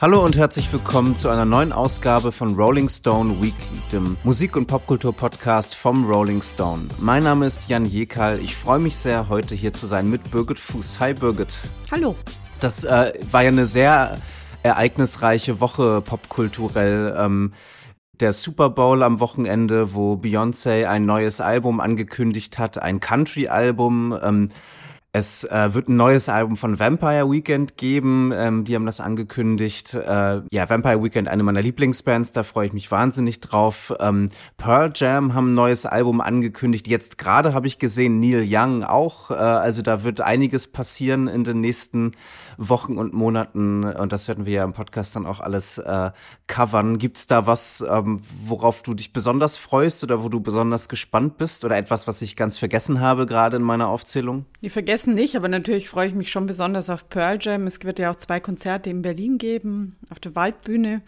Hallo und herzlich willkommen zu einer neuen Ausgabe von Rolling Stone Weekly, dem Musik- und Popkultur-Podcast vom Rolling Stone. Mein Name ist Jan Jekal. Ich freue mich sehr, heute hier zu sein mit Birgit Fuß. Hi Birgit. Hallo. Das äh, war ja eine sehr ereignisreiche Woche popkulturell. Ähm, der Super Bowl am Wochenende, wo Beyoncé ein neues Album angekündigt hat, ein Country-Album. Ähm, es äh, wird ein neues Album von Vampire Weekend geben. Ähm, die haben das angekündigt. Äh, ja, Vampire Weekend, eine meiner Lieblingsbands, da freue ich mich wahnsinnig drauf. Ähm, Pearl Jam haben ein neues Album angekündigt. Jetzt gerade habe ich gesehen, Neil Young auch. Äh, also da wird einiges passieren in den nächsten Wochen und Monaten. Und das werden wir ja im Podcast dann auch alles äh, covern. Gibt's da was, ähm, worauf du dich besonders freust oder wo du besonders gespannt bist? Oder etwas, was ich ganz vergessen habe gerade in meiner Aufzählung? Die vergessen Essen nicht, aber natürlich freue ich mich schon besonders auf Pearl Jam. Es wird ja auch zwei Konzerte in Berlin geben, auf der Waldbühne.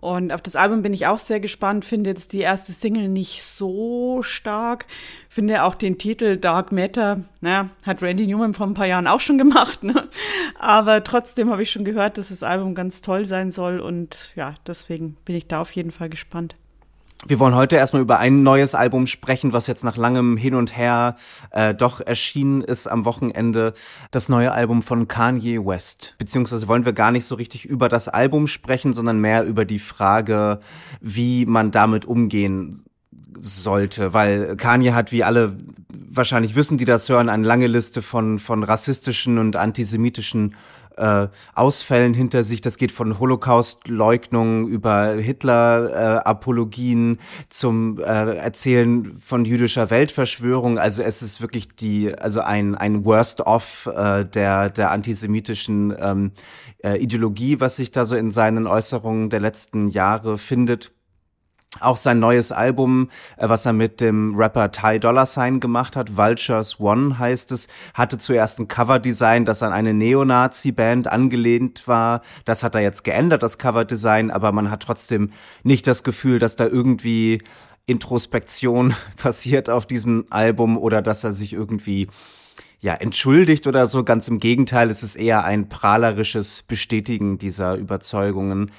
Und auf das Album bin ich auch sehr gespannt. Finde jetzt die erste Single nicht so stark. Finde auch den Titel Dark Matter, naja, hat Randy Newman vor ein paar Jahren auch schon gemacht. Ne? Aber trotzdem habe ich schon gehört, dass das Album ganz toll sein soll. Und ja, deswegen bin ich da auf jeden Fall gespannt. Wir wollen heute erstmal über ein neues Album sprechen, was jetzt nach langem Hin und Her äh, doch erschienen ist am Wochenende. Das neue Album von Kanye West. Beziehungsweise wollen wir gar nicht so richtig über das Album sprechen, sondern mehr über die Frage, wie man damit umgehen sollte, weil Kanye hat, wie alle wahrscheinlich wissen, die das hören, eine lange Liste von, von rassistischen und antisemitischen äh, Ausfällen hinter sich. Das geht von Holocaust-Leugnung über Hitler-Apologien zum äh, Erzählen von jüdischer Weltverschwörung. Also es ist wirklich die, also ein, ein Worst-of äh, der, der antisemitischen ähm, äh, Ideologie, was sich da so in seinen Äußerungen der letzten Jahre findet. Auch sein neues Album, äh, was er mit dem Rapper Ty Dollar Sign gemacht hat, Vultures One heißt es, hatte zuerst ein Coverdesign, das an eine Neonazi-Band angelehnt war. Das hat er jetzt geändert, das Coverdesign, aber man hat trotzdem nicht das Gefühl, dass da irgendwie Introspektion passiert auf diesem Album oder dass er sich irgendwie ja, entschuldigt oder so. Ganz im Gegenteil, es ist eher ein prahlerisches Bestätigen dieser Überzeugungen.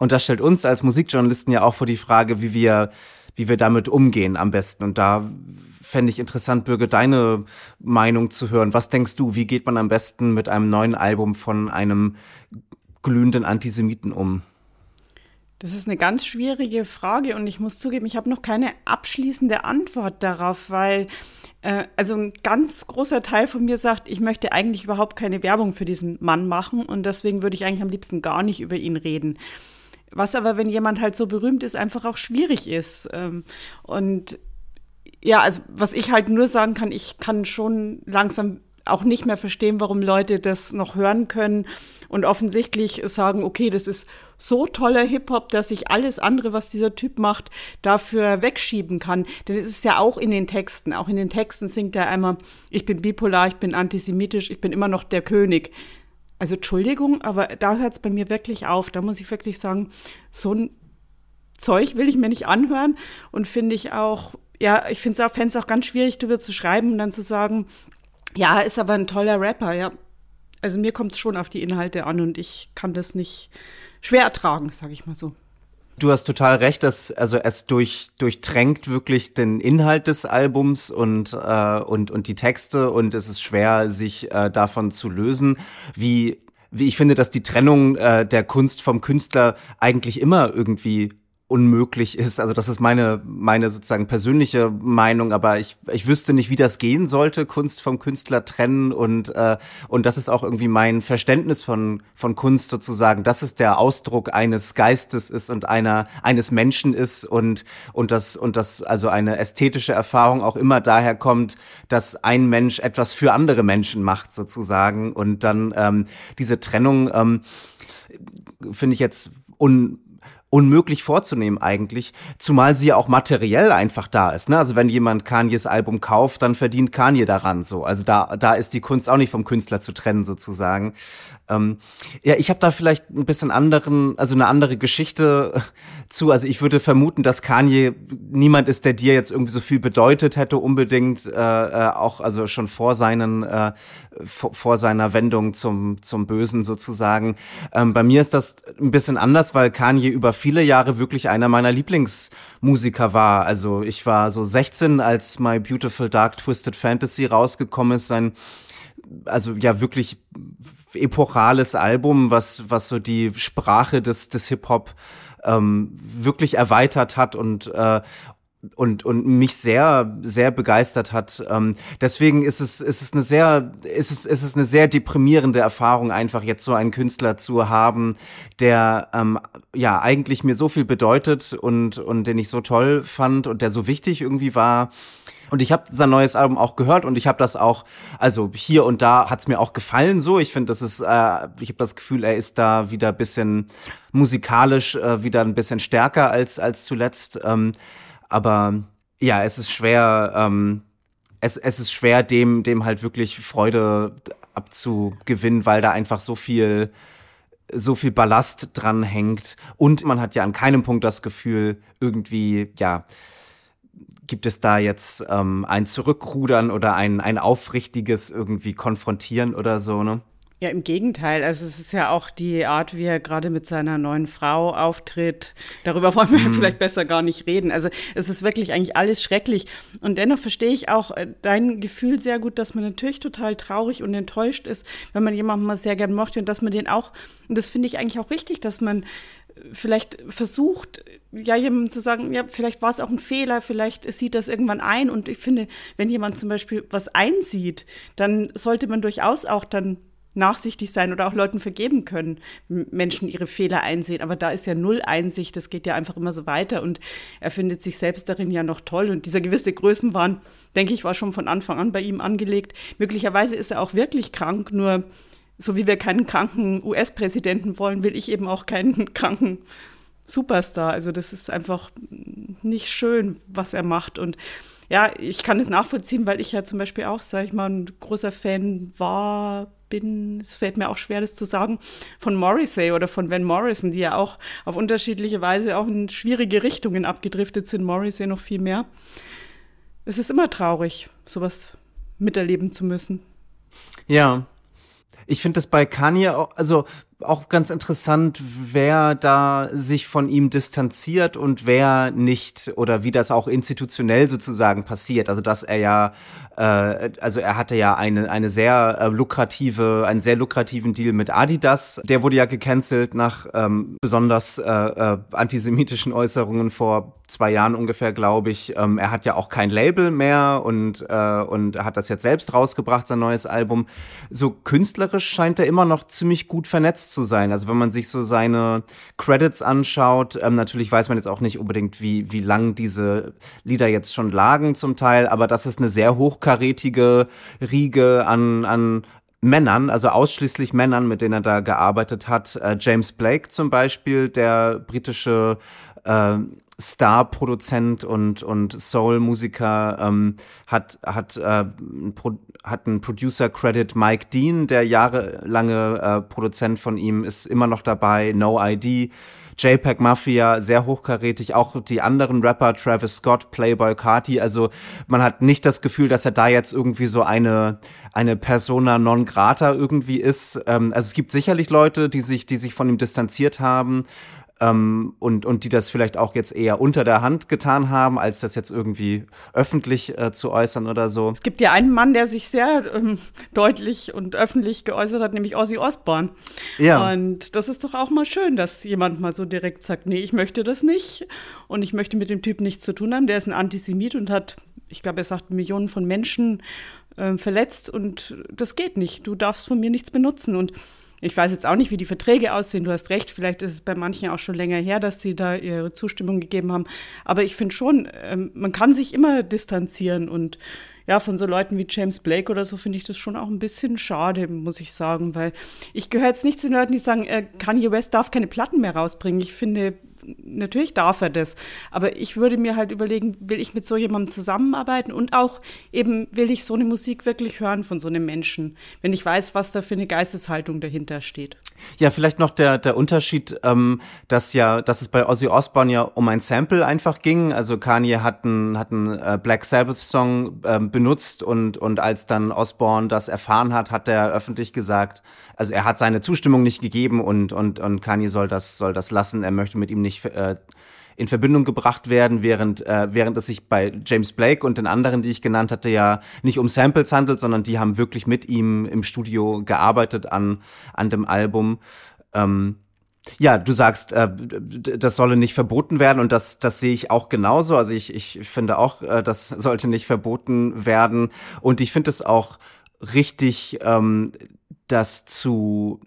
Und das stellt uns als Musikjournalisten ja auch vor die Frage, wie wir, wie wir damit umgehen am besten. Und da fände ich interessant, Bürger, deine Meinung zu hören. Was denkst du, wie geht man am besten mit einem neuen Album von einem glühenden Antisemiten um? Das ist eine ganz schwierige Frage und ich muss zugeben, ich habe noch keine abschließende Antwort darauf, weil äh, also ein ganz großer Teil von mir sagt, ich möchte eigentlich überhaupt keine Werbung für diesen Mann machen und deswegen würde ich eigentlich am liebsten gar nicht über ihn reden. Was aber, wenn jemand halt so berühmt ist, einfach auch schwierig ist. Ähm, und ja, also was ich halt nur sagen kann, ich kann schon langsam auch nicht mehr verstehen, warum Leute das noch hören können und offensichtlich sagen, okay, das ist so toller Hip-Hop, dass ich alles andere, was dieser Typ macht, dafür wegschieben kann. Denn es ist ja auch in den Texten. Auch in den Texten singt er einmal, ich bin bipolar, ich bin antisemitisch, ich bin immer noch der König. Also Entschuldigung, aber da hört es bei mir wirklich auf. Da muss ich wirklich sagen, so ein Zeug will ich mir nicht anhören und finde ich auch, ja, ich finde es auch, es auch ganz schwierig, darüber zu schreiben und dann zu sagen, ja, ist aber ein toller Rapper, ja. Also mir kommt es schon auf die Inhalte an und ich kann das nicht schwer ertragen, sage ich mal so. Du hast total recht, dass also es durch durchtränkt wirklich den Inhalt des Albums und äh, und und die Texte und es ist schwer sich äh, davon zu lösen, wie wie ich finde, dass die Trennung äh, der Kunst vom Künstler eigentlich immer irgendwie unmöglich ist. Also das ist meine, meine sozusagen persönliche Meinung, aber ich, ich wüsste nicht, wie das gehen sollte, Kunst vom Künstler trennen und, äh, und das ist auch irgendwie mein Verständnis von, von Kunst sozusagen, dass es der Ausdruck eines Geistes ist und einer, eines Menschen ist und, und das, und das also eine ästhetische Erfahrung auch immer daher kommt, dass ein Mensch etwas für andere Menschen macht sozusagen und dann ähm, diese Trennung ähm, finde ich jetzt un unmöglich vorzunehmen eigentlich, zumal sie ja auch materiell einfach da ist. Ne? Also wenn jemand Kanyes Album kauft, dann verdient Kanye daran so. Also da, da ist die Kunst auch nicht vom Künstler zu trennen sozusagen. Ähm, ja, ich habe da vielleicht ein bisschen anderen, also eine andere Geschichte zu. Also ich würde vermuten, dass Kanye niemand ist, der dir jetzt irgendwie so viel bedeutet hätte unbedingt, äh, äh, auch also schon vor seinen äh, vor, vor seiner Wendung zum zum Bösen sozusagen. Ähm, bei mir ist das ein bisschen anders, weil Kanye über viele Jahre wirklich einer meiner Lieblingsmusiker war. Also ich war so 16, als My Beautiful Dark Twisted Fantasy rausgekommen ist, sein also ja wirklich epochales Album, was was so die Sprache des des Hip Hop ähm, wirklich erweitert hat und äh, und und mich sehr sehr begeistert hat. Ähm, deswegen ist es ist es eine sehr ist es ist es eine sehr deprimierende Erfahrung einfach jetzt so einen Künstler zu haben, der ähm, ja eigentlich mir so viel bedeutet und und den ich so toll fand und der so wichtig irgendwie war und ich habe sein neues Album auch gehört und ich habe das auch, also hier und da hat's mir auch gefallen so. Ich finde, das ist, äh, ich habe das Gefühl, er ist da wieder bisschen musikalisch äh, wieder ein bisschen stärker als als zuletzt. Ähm, aber ja, es ist schwer. Ähm, es, es ist schwer, dem, dem halt wirklich Freude abzugewinnen, weil da einfach so viel, so viel Ballast dran hängt. Und man hat ja an keinem Punkt das Gefühl, irgendwie, ja, gibt es da jetzt ähm, ein Zurückrudern oder ein, ein aufrichtiges irgendwie konfrontieren oder so, ne? Ja, im Gegenteil. Also es ist ja auch die Art, wie er gerade mit seiner neuen Frau auftritt. Darüber wollen wir mm. vielleicht besser gar nicht reden. Also es ist wirklich eigentlich alles schrecklich. Und dennoch verstehe ich auch äh, dein Gefühl sehr gut, dass man natürlich total traurig und enttäuscht ist, wenn man jemanden mal sehr gern mochte und dass man den auch, und das finde ich eigentlich auch richtig, dass man vielleicht versucht, ja, jemandem zu sagen, ja, vielleicht war es auch ein Fehler, vielleicht sieht das irgendwann ein. Und ich finde, wenn jemand zum Beispiel was einsieht, dann sollte man durchaus auch dann nachsichtig sein oder auch Leuten vergeben können, Menschen ihre Fehler einsehen. Aber da ist ja null Einsicht, das geht ja einfach immer so weiter und er findet sich selbst darin ja noch toll. Und dieser gewisse Größenwahn, denke ich, war schon von Anfang an bei ihm angelegt. Möglicherweise ist er auch wirklich krank, nur so wie wir keinen kranken US-Präsidenten wollen, will ich eben auch keinen kranken Superstar. Also das ist einfach nicht schön, was er macht. Und ja, ich kann es nachvollziehen, weil ich ja zum Beispiel auch, sag ich mal, ein großer Fan war, bin, es fällt mir auch schwer, das zu sagen, von Morrissey oder von Van Morrison, die ja auch auf unterschiedliche Weise auch in schwierige Richtungen abgedriftet sind, Morrissey noch viel mehr. Es ist immer traurig, sowas miterleben zu müssen. Ja, ich finde das bei Kanye auch, also auch ganz interessant, wer da sich von ihm distanziert und wer nicht oder wie das auch institutionell sozusagen passiert. Also dass er ja, äh, also er hatte ja eine eine sehr äh, lukrative, einen sehr lukrativen Deal mit Adidas. Der wurde ja gecancelt nach ähm, besonders äh, äh, antisemitischen Äußerungen vor zwei Jahren ungefähr, glaube ich. Ähm, er hat ja auch kein Label mehr und äh, und hat das jetzt selbst rausgebracht, sein neues Album. So künstlerisch scheint er immer noch ziemlich gut vernetzt zu sein. Also wenn man sich so seine Credits anschaut, ähm, natürlich weiß man jetzt auch nicht unbedingt, wie, wie lang diese Lieder jetzt schon lagen zum Teil, aber das ist eine sehr hochkarätige Riege an, an Männern, also ausschließlich Männern, mit denen er da gearbeitet hat. Äh, James Blake zum Beispiel, der britische äh, Star-Produzent und, und Soul-Musiker, ähm, hat, hat, äh, hat einen Producer-Credit. Mike Dean, der jahrelange äh, Produzent von ihm, ist immer noch dabei. No ID. JPEG Mafia, sehr hochkarätig, auch die anderen Rapper, Travis Scott, Playboy Carti, also man hat nicht das Gefühl, dass er da jetzt irgendwie so eine, eine Persona non grata irgendwie ist. Ähm, also es gibt sicherlich Leute, die sich, die sich von ihm distanziert haben ähm, und, und die das vielleicht auch jetzt eher unter der Hand getan haben, als das jetzt irgendwie öffentlich äh, zu äußern oder so. Es gibt ja einen Mann, der sich sehr ähm, deutlich und öffentlich geäußert hat, nämlich Ozzy Osbourne. Ja. Und das ist doch auch mal schön, dass jemand mal so direkt sagt, nee, ich möchte das nicht und ich möchte mit dem Typ nichts zu tun haben. Der ist ein Antisemit und hat, ich glaube, er sagt, Millionen von Menschen äh, verletzt und das geht nicht. Du darfst von mir nichts benutzen und ich weiß jetzt auch nicht, wie die Verträge aussehen. Du hast recht, vielleicht ist es bei manchen auch schon länger her, dass sie da ihre Zustimmung gegeben haben. Aber ich finde schon, ähm, man kann sich immer distanzieren und ja, von so Leuten wie James Blake oder so finde ich das schon auch ein bisschen schade, muss ich sagen, weil ich gehöre jetzt nicht zu den Leuten, die sagen, äh, Kanye West darf keine Platten mehr rausbringen. Ich finde, natürlich darf er das. Aber ich würde mir halt überlegen, will ich mit so jemandem zusammenarbeiten und auch eben will ich so eine Musik wirklich hören von so einem Menschen, wenn ich weiß, was da für eine Geisteshaltung dahinter steht. Ja, vielleicht noch der, der Unterschied, ähm, dass ja, dass es bei Ozzy Osbourne ja um ein Sample einfach ging. Also Kanye hat einen, hat einen äh, Black Sabbath Song äh, benutzt und, und als dann Osbourne das erfahren hat, hat er öffentlich gesagt, also er hat seine Zustimmung nicht gegeben und, und, und Kanye soll das, soll das lassen. Er möchte mit ihm nicht äh, in Verbindung gebracht werden, während, äh, während es sich bei James Blake und den anderen, die ich genannt hatte, ja nicht um Samples handelt, sondern die haben wirklich mit ihm im Studio gearbeitet an, an dem Album. Ähm, ja, du sagst, äh, das solle nicht verboten werden und das, das sehe ich auch genauso. Also ich, ich finde auch, äh, das sollte nicht verboten werden und ich finde es auch richtig, ähm, das zu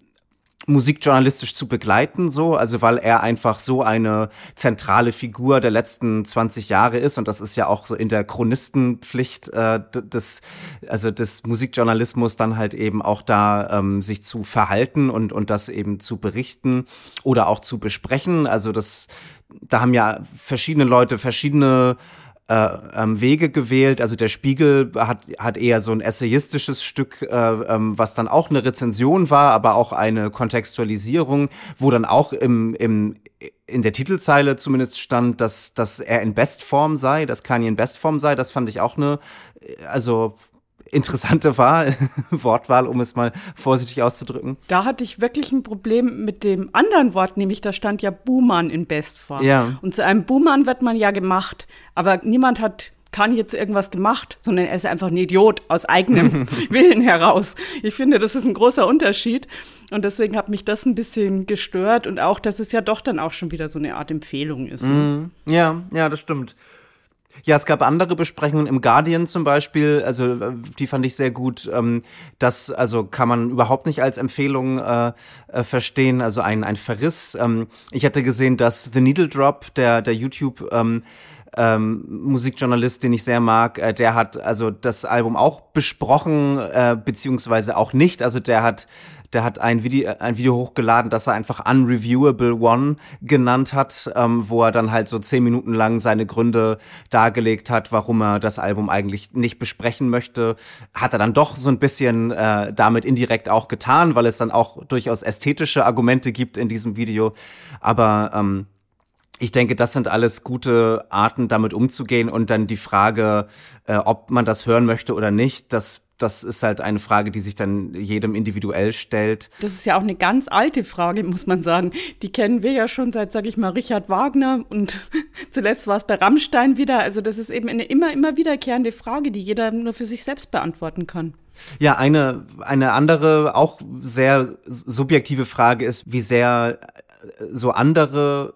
musikjournalistisch zu begleiten, so, also weil er einfach so eine zentrale Figur der letzten 20 Jahre ist und das ist ja auch so in der Chronistenpflicht äh, des, also des Musikjournalismus dann halt eben auch da ähm, sich zu verhalten und und das eben zu berichten oder auch zu besprechen. Also das, da haben ja verschiedene Leute verschiedene ähm, Wege gewählt. Also der Spiegel hat, hat eher so ein essayistisches Stück, äh, ähm, was dann auch eine Rezension war, aber auch eine Kontextualisierung, wo dann auch im, im, in der Titelzeile zumindest stand, dass, dass er in Bestform sei, dass Kanye in Bestform sei. Das fand ich auch eine, also interessante Wahl, Wortwahl, um es mal vorsichtig auszudrücken. Da hatte ich wirklich ein Problem mit dem anderen Wort, nämlich da stand ja Buhmann in Bestform. Ja. Und zu einem Buhmann wird man ja gemacht, aber niemand hat kann jetzt irgendwas gemacht, sondern er ist einfach ein Idiot aus eigenem Willen heraus. Ich finde, das ist ein großer Unterschied. Und deswegen hat mich das ein bisschen gestört und auch, dass es ja doch dann auch schon wieder so eine Art Empfehlung ist. Ne? Mm, ja, ja, das stimmt. Ja, es gab andere Besprechungen im Guardian zum Beispiel, also äh, die fand ich sehr gut. Ähm, das also kann man überhaupt nicht als Empfehlung äh, äh, verstehen, also ein, ein Verriss. Ähm, ich hatte gesehen, dass The Needle Drop, der, der YouTube ähm, ähm, Musikjournalist, den ich sehr mag, äh, der hat also das Album auch besprochen, äh, beziehungsweise auch nicht. Also der hat der hat ein Video, ein Video hochgeladen, das er einfach Unreviewable One genannt hat, ähm, wo er dann halt so zehn Minuten lang seine Gründe dargelegt hat, warum er das Album eigentlich nicht besprechen möchte. Hat er dann doch so ein bisschen äh, damit indirekt auch getan, weil es dann auch durchaus ästhetische Argumente gibt in diesem Video. Aber ähm, ich denke, das sind alles gute Arten, damit umzugehen und dann die Frage, äh, ob man das hören möchte oder nicht, das das ist halt eine Frage, die sich dann jedem individuell stellt. Das ist ja auch eine ganz alte Frage, muss man sagen. Die kennen wir ja schon seit, sag ich mal, Richard Wagner und zuletzt war es bei Rammstein wieder. Also das ist eben eine immer, immer wiederkehrende Frage, die jeder nur für sich selbst beantworten kann. Ja, eine, eine andere, auch sehr subjektive Frage ist, wie sehr so andere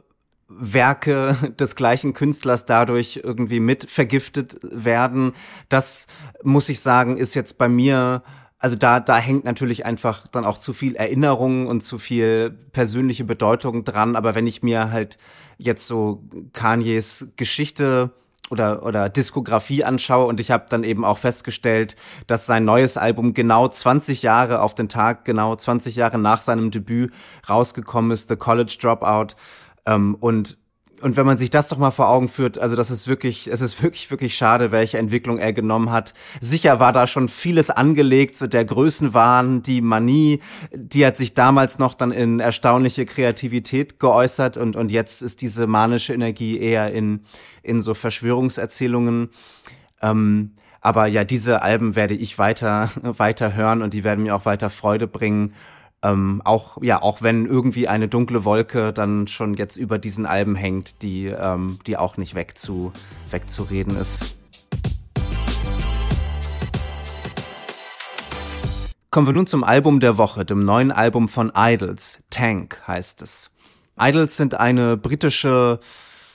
Werke des gleichen Künstlers dadurch irgendwie mit vergiftet werden. Das muss ich sagen, ist jetzt bei mir also da, da hängt natürlich einfach dann auch zu viel Erinnerung und zu viel persönliche Bedeutung dran. Aber wenn ich mir halt jetzt so Kanyes Geschichte oder, oder Diskografie anschaue und ich habe dann eben auch festgestellt, dass sein neues Album genau 20 Jahre auf den Tag, genau 20 Jahre nach seinem Debüt rausgekommen ist, The College Dropout. Ähm, und und wenn man sich das doch mal vor Augen führt, also das ist wirklich, es ist wirklich, wirklich schade, welche Entwicklung er genommen hat. Sicher war da schon vieles angelegt, so der Größenwahn, die Manie, die hat sich damals noch dann in erstaunliche Kreativität geäußert und, und jetzt ist diese manische Energie eher in, in so Verschwörungserzählungen. Ähm, aber ja, diese Alben werde ich weiter, weiter hören und die werden mir auch weiter Freude bringen. Ähm, auch, ja, auch wenn irgendwie eine dunkle Wolke dann schon jetzt über diesen Alben hängt, die, ähm, die auch nicht wegzu, wegzureden ist. Kommen wir nun zum Album der Woche, dem neuen Album von Idols. Tank heißt es. Idols sind eine britische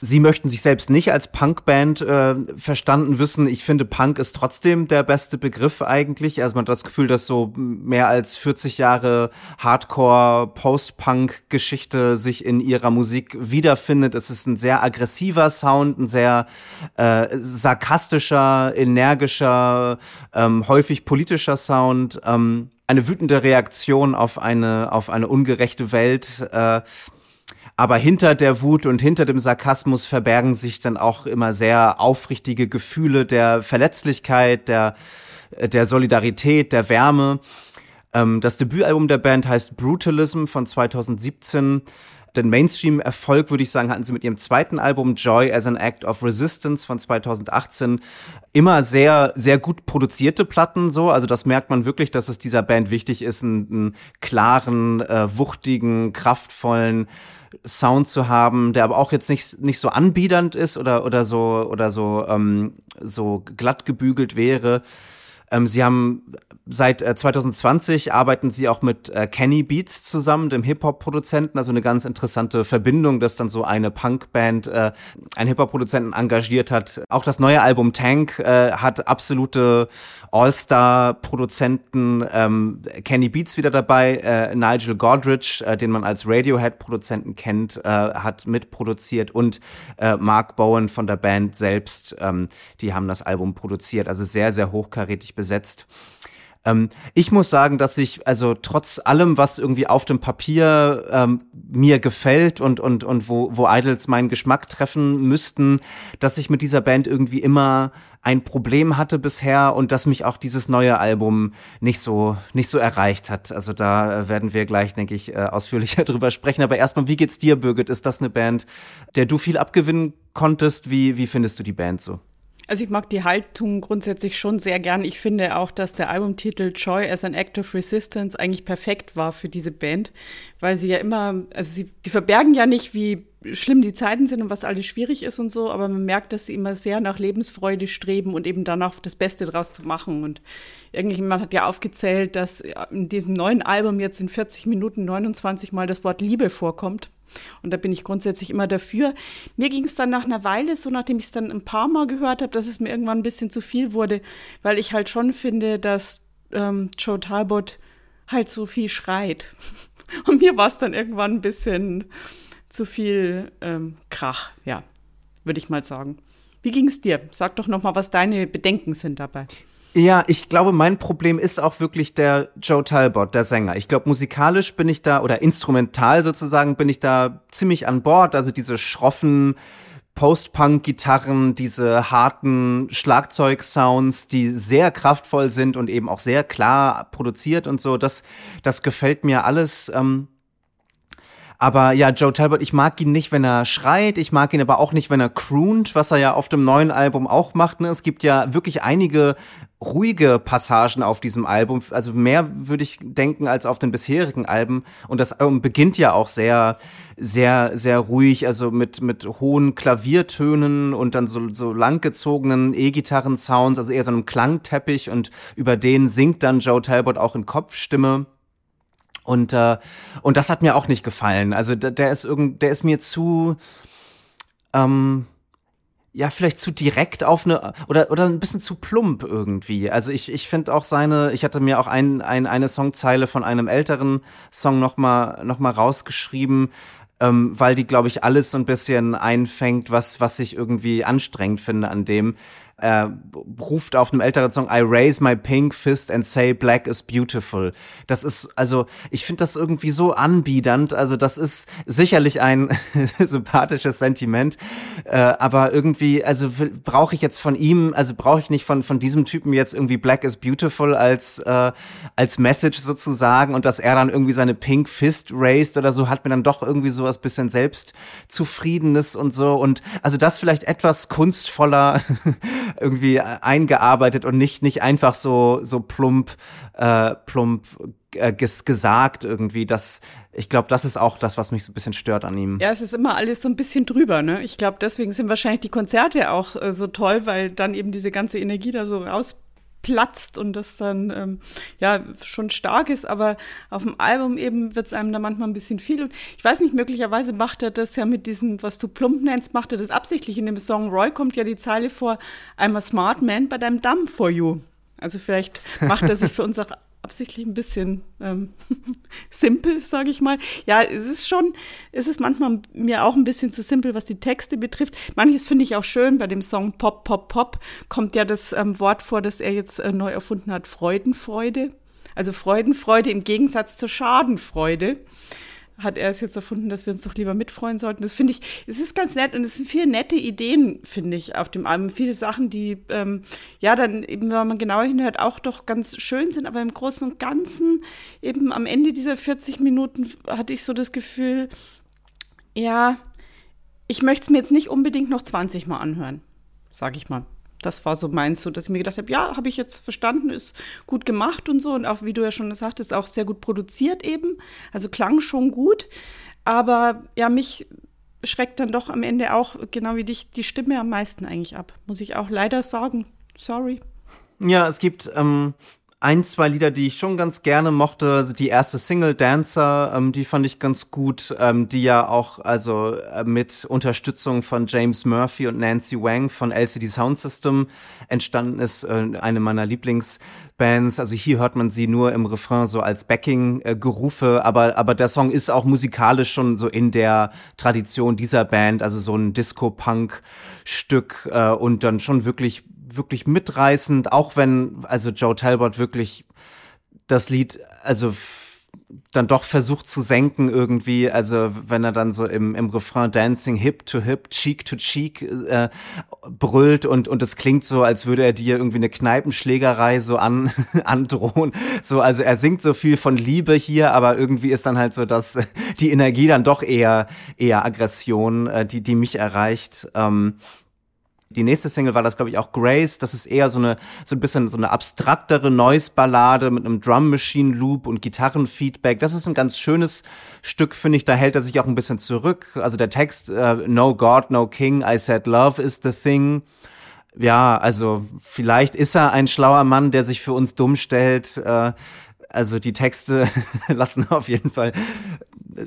Sie möchten sich selbst nicht als Punkband äh, verstanden wissen. Ich finde, Punk ist trotzdem der beste Begriff eigentlich. Also man hat das Gefühl, dass so mehr als 40 Jahre Hardcore, Post-Punk-Geschichte sich in ihrer Musik wiederfindet. Es ist ein sehr aggressiver Sound, ein sehr äh, sarkastischer, energischer, ähm, häufig politischer Sound. Ähm, eine wütende Reaktion auf eine, auf eine ungerechte Welt. Äh, aber hinter der Wut und hinter dem Sarkasmus verbergen sich dann auch immer sehr aufrichtige Gefühle der Verletzlichkeit, der, der Solidarität, der Wärme. Ähm, das Debütalbum der Band heißt Brutalism von 2017 den Mainstream-Erfolg, würde ich sagen, hatten sie mit ihrem zweiten Album Joy as an Act of Resistance von 2018 immer sehr, sehr gut produzierte Platten so. Also das merkt man wirklich, dass es dieser Band wichtig ist, einen, einen klaren, äh, wuchtigen, kraftvollen Sound zu haben, der aber auch jetzt nicht, nicht so anbiedernd ist oder, oder so, oder so, ähm, so glatt gebügelt wäre. Ähm, sie haben seit äh, 2020 arbeiten sie auch mit äh, Kenny Beats zusammen, dem Hip-Hop-Produzenten, also eine ganz interessante Verbindung, dass dann so eine Punk-Band äh, einen Hip-Hop-Produzenten engagiert hat. Auch das neue Album Tank äh, hat absolute All-Star-Produzenten, ähm, Kenny Beats wieder dabei, äh, Nigel Godrich, äh, den man als Radiohead-Produzenten kennt, äh, hat mitproduziert und äh, Mark Bowen von der Band selbst, ähm, die haben das Album produziert, also sehr, sehr hochkarätig besetzt. Ähm, ich muss sagen, dass ich also trotz allem, was irgendwie auf dem Papier ähm, mir gefällt und und und wo wo Idols meinen Geschmack treffen müssten, dass ich mit dieser Band irgendwie immer ein Problem hatte bisher und dass mich auch dieses neue Album nicht so nicht so erreicht hat. Also da werden wir gleich, denke ich, äh, ausführlicher drüber sprechen. Aber erstmal, wie geht's dir, Birgit? Ist das eine Band, der du viel abgewinnen konntest? Wie wie findest du die Band so? Also ich mag die Haltung grundsätzlich schon sehr gern. Ich finde auch, dass der Albumtitel Joy as an Act of Resistance eigentlich perfekt war für diese Band, weil sie ja immer, also sie, die verbergen ja nicht, wie schlimm die Zeiten sind und was alles schwierig ist und so, aber man merkt, dass sie immer sehr nach Lebensfreude streben und eben danach das Beste draus zu machen. Und irgendjemand hat ja aufgezählt, dass in diesem neuen Album jetzt in 40 Minuten 29 Mal das Wort Liebe vorkommt. Und da bin ich grundsätzlich immer dafür. Mir ging es dann nach einer Weile, so nachdem ich es dann ein paar Mal gehört habe, dass es mir irgendwann ein bisschen zu viel wurde, weil ich halt schon finde, dass ähm, Joe Talbot halt so viel schreit. Und mir war es dann irgendwann ein bisschen zu viel ähm, Krach, ja, würde ich mal sagen. Wie ging es dir? Sag doch noch mal, was deine Bedenken sind dabei. Ja, ich glaube, mein Problem ist auch wirklich der Joe Talbot, der Sänger. Ich glaube, musikalisch bin ich da oder instrumental sozusagen bin ich da ziemlich an Bord. Also diese schroffen Post-Punk-Gitarren, diese harten Schlagzeug-Sounds, die sehr kraftvoll sind und eben auch sehr klar produziert und so. Das, das gefällt mir alles. Ähm, aber ja, Joe Talbot, ich mag ihn nicht, wenn er schreit. Ich mag ihn aber auch nicht, wenn er croont, was er ja auf dem neuen Album auch macht. Ne? Es gibt ja wirklich einige ruhige Passagen auf diesem Album. Also mehr würde ich denken als auf den bisherigen Alben. Und das Album beginnt ja auch sehr, sehr, sehr ruhig, also mit, mit hohen Klaviertönen und dann so, so langgezogenen E-Gitarren-Sounds, also eher so einem Klangteppich und über den singt dann Joe Talbot auch in Kopfstimme. Und, äh, und das hat mir auch nicht gefallen. Also der, der ist irgend, der ist mir zu, ähm, ja, vielleicht zu direkt auf eine oder oder ein bisschen zu plump irgendwie. Also ich ich finde auch seine, ich hatte mir auch ein, ein eine Songzeile von einem älteren Song noch mal noch mal rausgeschrieben, ähm, weil die glaube ich alles so ein bisschen einfängt, was was ich irgendwie anstrengend finde an dem äh, ruft auf einem älteren Song I raise my pink fist and say black is beautiful. Das ist also, ich finde das irgendwie so anbiedernd. Also das ist sicherlich ein sympathisches Sentiment, äh, aber irgendwie, also brauche ich jetzt von ihm, also brauche ich nicht von von diesem Typen jetzt irgendwie black is beautiful als äh, als Message sozusagen und dass er dann irgendwie seine pink fist raised oder so hat mir dann doch irgendwie sowas bisschen selbstzufriedenes und so und also das vielleicht etwas kunstvoller irgendwie eingearbeitet und nicht, nicht einfach so, so plump, äh, plump äh, ges gesagt irgendwie. Das, ich glaube, das ist auch das, was mich so ein bisschen stört an ihm. Ja, es ist immer alles so ein bisschen drüber, ne? Ich glaube, deswegen sind wahrscheinlich die Konzerte auch äh, so toll, weil dann eben diese ganze Energie da so raus platzt und das dann ähm, ja schon stark ist, aber auf dem Album eben wird es einem da manchmal ein bisschen viel. Und ich weiß nicht, möglicherweise macht er das ja mit diesem, was du plump nennst, macht er das absichtlich. In dem Song Roy kommt ja die Zeile vor, I'm a smart man, but I'm dumb for you. Also vielleicht macht er sich für uns auch absichtlich ein bisschen ähm, simpel, sage ich mal. Ja, es ist schon, es ist manchmal mir auch ein bisschen zu simpel, was die Texte betrifft. Manches finde ich auch schön. Bei dem Song Pop, Pop, Pop kommt ja das ähm, Wort vor, das er jetzt äh, neu erfunden hat, Freudenfreude. Also Freudenfreude im Gegensatz zur Schadenfreude hat er es jetzt erfunden, dass wir uns doch lieber mitfreuen sollten. Das finde ich, es ist ganz nett und es sind viele nette Ideen, finde ich, auf dem Album. Viele Sachen, die ähm, ja dann eben, wenn man genauer hinhört, auch doch ganz schön sind, aber im Großen und Ganzen eben am Ende dieser 40 Minuten hatte ich so das Gefühl, ja, ich möchte es mir jetzt nicht unbedingt noch 20 Mal anhören, sage ich mal das war so meins, so dass ich mir gedacht habe, ja, habe ich jetzt verstanden, ist gut gemacht und so und auch wie du ja schon sagtest, auch sehr gut produziert eben, also klang schon gut, aber ja, mich schreckt dann doch am Ende auch genau wie dich die Stimme am meisten eigentlich ab, muss ich auch leider sagen. Sorry. Ja, es gibt ähm, ein, zwei Lieder, die ich schon ganz gerne mochte. Die erste Single Dancer, ähm, die fand ich ganz gut, ähm, die ja auch also äh, mit Unterstützung von James Murphy und Nancy Wang von LCD Sound System entstanden ist. Äh, eine meiner Lieblingsbands. Also hier hört man sie nur im Refrain so als Backing-Gerufe, aber, aber der Song ist auch musikalisch schon so in der Tradition dieser Band, also so ein Disco-Punk-Stück äh, und dann schon wirklich wirklich mitreißend, auch wenn also Joe Talbot wirklich das Lied also dann doch versucht zu senken irgendwie, also wenn er dann so im, im Refrain Dancing Hip to Hip, Cheek to Cheek äh, brüllt und und es klingt so, als würde er dir irgendwie eine Kneipenschlägerei so an androhen. So, also er singt so viel von Liebe hier, aber irgendwie ist dann halt so, dass die Energie dann doch eher eher Aggression, äh, die die mich erreicht. Ähm, die nächste Single war das, glaube ich, auch Grace. Das ist eher so eine, so ein bisschen so eine abstraktere Noise-Ballade mit einem Drum-Machine-Loop und Gitarrenfeedback. Das ist ein ganz schönes Stück, finde ich. Da hält er sich auch ein bisschen zurück. Also der Text, uh, No God, no King, I said love is the thing. Ja, also vielleicht ist er ein schlauer Mann, der sich für uns dumm stellt. Uh, also die Texte lassen auf jeden Fall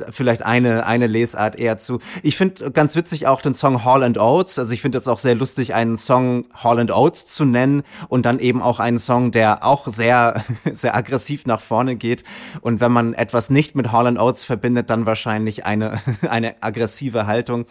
vielleicht eine, eine Lesart eher zu. Ich finde ganz witzig auch den Song Hall and Oates. Also ich finde es auch sehr lustig, einen Song Hall and Oates zu nennen und dann eben auch einen Song, der auch sehr, sehr aggressiv nach vorne geht. Und wenn man etwas nicht mit Hall and Oates verbindet, dann wahrscheinlich eine, eine aggressive Haltung.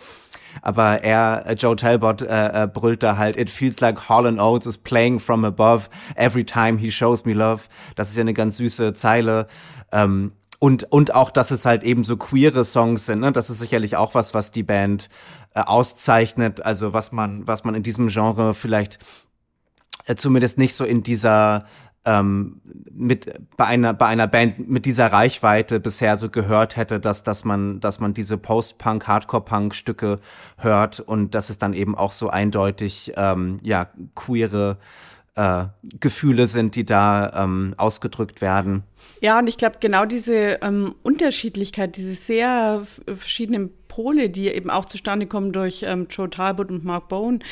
Aber er, Joe Talbot, äh, äh, brüllt da halt, it feels like Hall Oates is playing from above every time he shows me love. Das ist ja eine ganz süße Zeile. Ähm, und, und auch, dass es halt eben so queere Songs sind, ne? Das ist sicherlich auch was, was die Band äh, auszeichnet. Also was man, was man in diesem Genre vielleicht äh, zumindest nicht so in dieser ähm, mit bei einer bei einer Band mit dieser Reichweite bisher so gehört hätte, dass dass man dass man diese Post-Punk, Hardcore-Punk-Stücke hört und dass es dann eben auch so eindeutig ähm, ja queere äh, Gefühle sind, die da ähm, ausgedrückt werden. Ja, und ich glaube, genau diese ähm, Unterschiedlichkeit, diese sehr verschiedenen Pole, die eben auch zustande kommen durch ähm, Joe Talbot und Mark Bowen,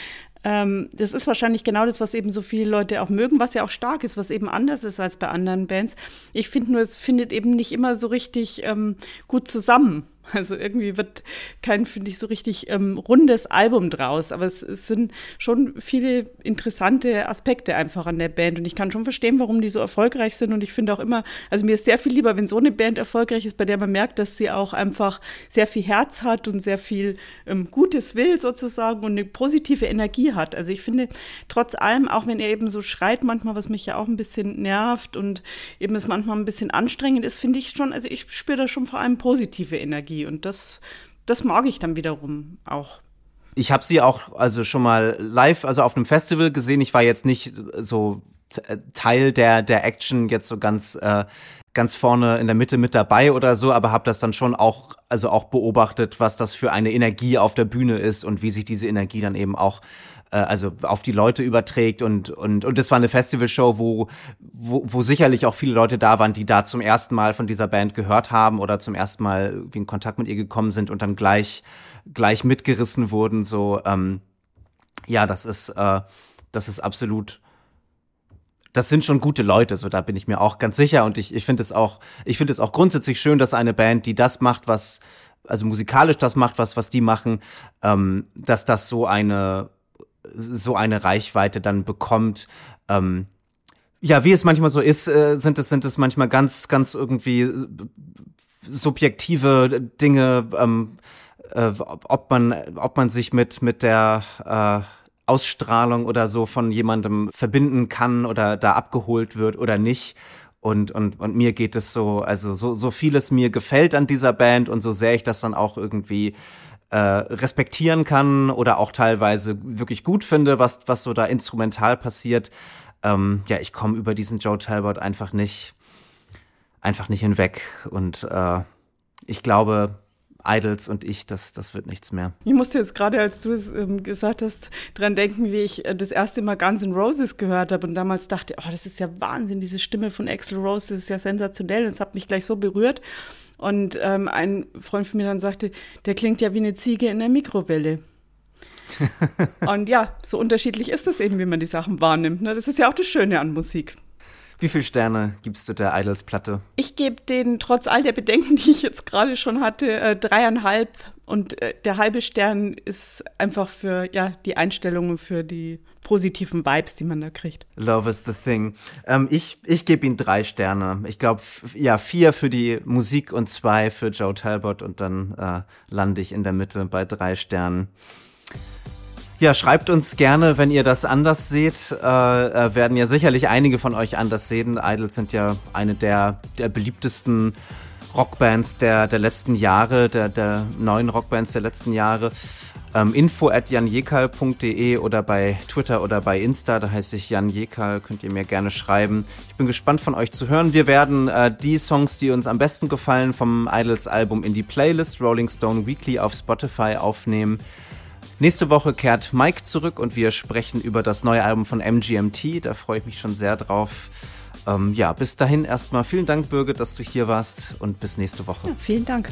ähm, das ist wahrscheinlich genau das, was eben so viele Leute auch mögen, was ja auch stark ist, was eben anders ist als bei anderen Bands. Ich finde nur, es findet eben nicht immer so richtig ähm, gut zusammen. Also irgendwie wird kein, finde ich, so richtig ähm, rundes Album draus. Aber es, es, sind schon viele interessante Aspekte einfach an der Band. Und ich kann schon verstehen, warum die so erfolgreich sind. Und ich finde auch immer, also mir ist sehr viel lieber, wenn so eine Band erfolgreich ist, bei der man merkt, dass sie auch einfach sehr viel Herz hat und sehr viel ähm, Gutes will sozusagen und eine positive Energie hat. Also ich finde, trotz allem, auch wenn er eben so schreit manchmal, was mich ja auch ein bisschen nervt und eben es manchmal ein bisschen anstrengend ist, finde ich schon, also ich spüre da schon vor allem positive Energie. Energie. Und das, das mag ich dann wiederum auch. Ich habe sie auch also schon mal live, also auf einem Festival gesehen. Ich war jetzt nicht so Teil der der Action jetzt so ganz äh, ganz vorne in der Mitte mit dabei oder so, aber habe das dann schon auch also auch beobachtet, was das für eine Energie auf der Bühne ist und wie sich diese Energie dann eben auch äh, also auf die Leute überträgt und und und es war eine Festivalshow, wo, wo wo sicherlich auch viele Leute da waren, die da zum ersten Mal von dieser Band gehört haben oder zum ersten Mal irgendwie in Kontakt mit ihr gekommen sind und dann gleich gleich mitgerissen wurden. So ähm, ja, das ist äh, das ist absolut das sind schon gute Leute, so da bin ich mir auch ganz sicher und ich, ich finde es auch, ich finde es auch grundsätzlich schön, dass eine Band, die das macht, was, also musikalisch das macht, was, was die machen, ähm, dass das so eine so eine Reichweite dann bekommt. Ähm, ja, wie es manchmal so ist, äh, sind es sind es manchmal ganz ganz irgendwie äh, subjektive Dinge, ähm, äh, ob man ob man sich mit mit der äh, Ausstrahlung oder so von jemandem verbinden kann oder da abgeholt wird oder nicht. Und, und, und mir geht es so, also so, so vieles mir gefällt an dieser Band und so sehr ich das dann auch irgendwie äh, respektieren kann oder auch teilweise wirklich gut finde, was, was so da instrumental passiert. Ähm, ja, ich komme über diesen Joe Talbot einfach nicht, einfach nicht hinweg. Und äh, ich glaube, Idols und ich, das, das wird nichts mehr. Ich musste jetzt gerade, als du es ähm, gesagt hast, dran denken, wie ich äh, das erste Mal Guns N' Roses gehört habe und damals dachte, oh, das ist ja Wahnsinn, diese Stimme von Axel Rose, das ist ja sensationell und es hat mich gleich so berührt. Und ähm, ein Freund von mir dann sagte, der klingt ja wie eine Ziege in der Mikrowelle. und ja, so unterschiedlich ist das eben, wie man die Sachen wahrnimmt. Ne? Das ist ja auch das Schöne an Musik. Wie viele Sterne gibst du der Idols-Platte? Ich gebe den, trotz all der Bedenken, die ich jetzt gerade schon hatte, äh, dreieinhalb. Und äh, der halbe Stern ist einfach für ja, die Einstellungen, für die positiven Vibes, die man da kriegt. Love is the thing. Ähm, ich ich gebe ihm drei Sterne. Ich glaube, ja, vier für die Musik und zwei für Joe Talbot. Und dann äh, lande ich in der Mitte bei drei Sternen. Ja, schreibt uns gerne, wenn ihr das anders seht. Äh, äh, werden ja sicherlich einige von euch anders sehen. Idols sind ja eine der, der beliebtesten Rockbands der, der letzten Jahre, der, der neuen Rockbands der letzten Jahre. Ähm, info at janjekal.de oder bei Twitter oder bei Insta, da heiße ich Jan Jekal, könnt ihr mir gerne schreiben. Ich bin gespannt von euch zu hören. Wir werden äh, die Songs, die uns am besten gefallen vom Idols Album in die Playlist Rolling Stone Weekly auf Spotify aufnehmen. Nächste Woche kehrt Mike zurück und wir sprechen über das neue Album von MGMT. Da freue ich mich schon sehr drauf. Ähm, ja, bis dahin erstmal vielen Dank, Birgit, dass du hier warst und bis nächste Woche. Ja, vielen Dank.